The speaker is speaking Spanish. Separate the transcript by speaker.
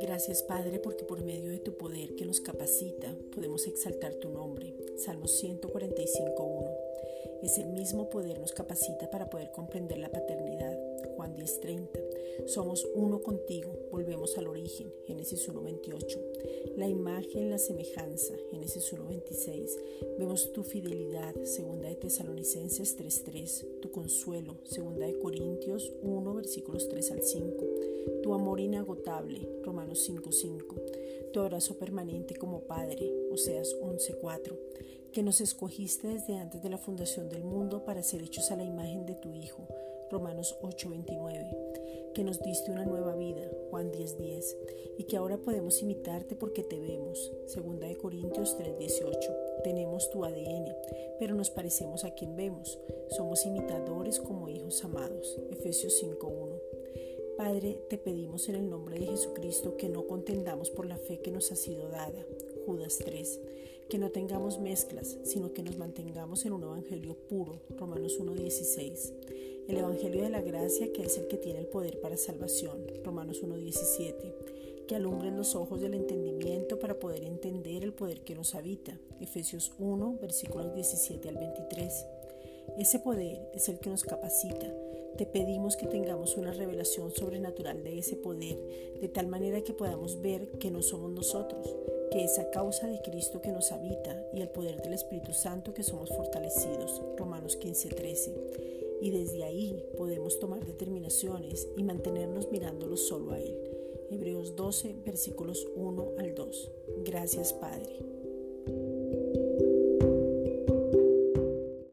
Speaker 1: Gracias Padre porque por medio de tu poder que nos capacita podemos exaltar tu nombre. Salmo 145.1. Es el mismo poder nos capacita para poder comprender la paternidad. Juan 10.30. Somos uno contigo, volvemos al origen. Génesis 1.28. La imagen, la semejanza. Génesis 1.26. Vemos tu fidelidad. Segunda de Tesalonicenses 3.3. Tu consuelo. Segunda de Corintios 1 versículos 3 al 5 tu amor inagotable, Romanos 5.5, tu abrazo permanente como Padre, Oseas 11.4, que nos escogiste desde antes de la fundación del mundo para ser hechos a la imagen de tu Hijo, Romanos 8:29, que nos diste una nueva vida, Juan 10:10, y que ahora podemos imitarte porque te vemos, 2 Corintios 3:18. Tenemos tu ADN, pero nos parecemos a quien vemos. Somos imitadores como hijos amados, Efesios 5:1. Padre, te pedimos en el nombre de Jesucristo que no contendamos por la fe que nos ha sido dada. Judas 3. Que no tengamos mezclas, sino que nos mantengamos en un evangelio puro. Romanos 1.16. El evangelio de la gracia que es el que tiene el poder para salvación. Romanos 1.17. Que alumbren los ojos del entendimiento para poder entender el poder que nos habita. Efesios 1, versículos 17 al 23. Ese poder es el que nos capacita te pedimos que tengamos una revelación sobrenatural de ese poder, de tal manera que podamos ver que no somos nosotros, que es a causa de Cristo que nos habita y el poder del Espíritu Santo que somos fortalecidos. Romanos 15:13. Y desde ahí podemos tomar determinaciones y mantenernos mirándolo solo a Él. Hebreos 12, versículos 1 al 2. Gracias Padre.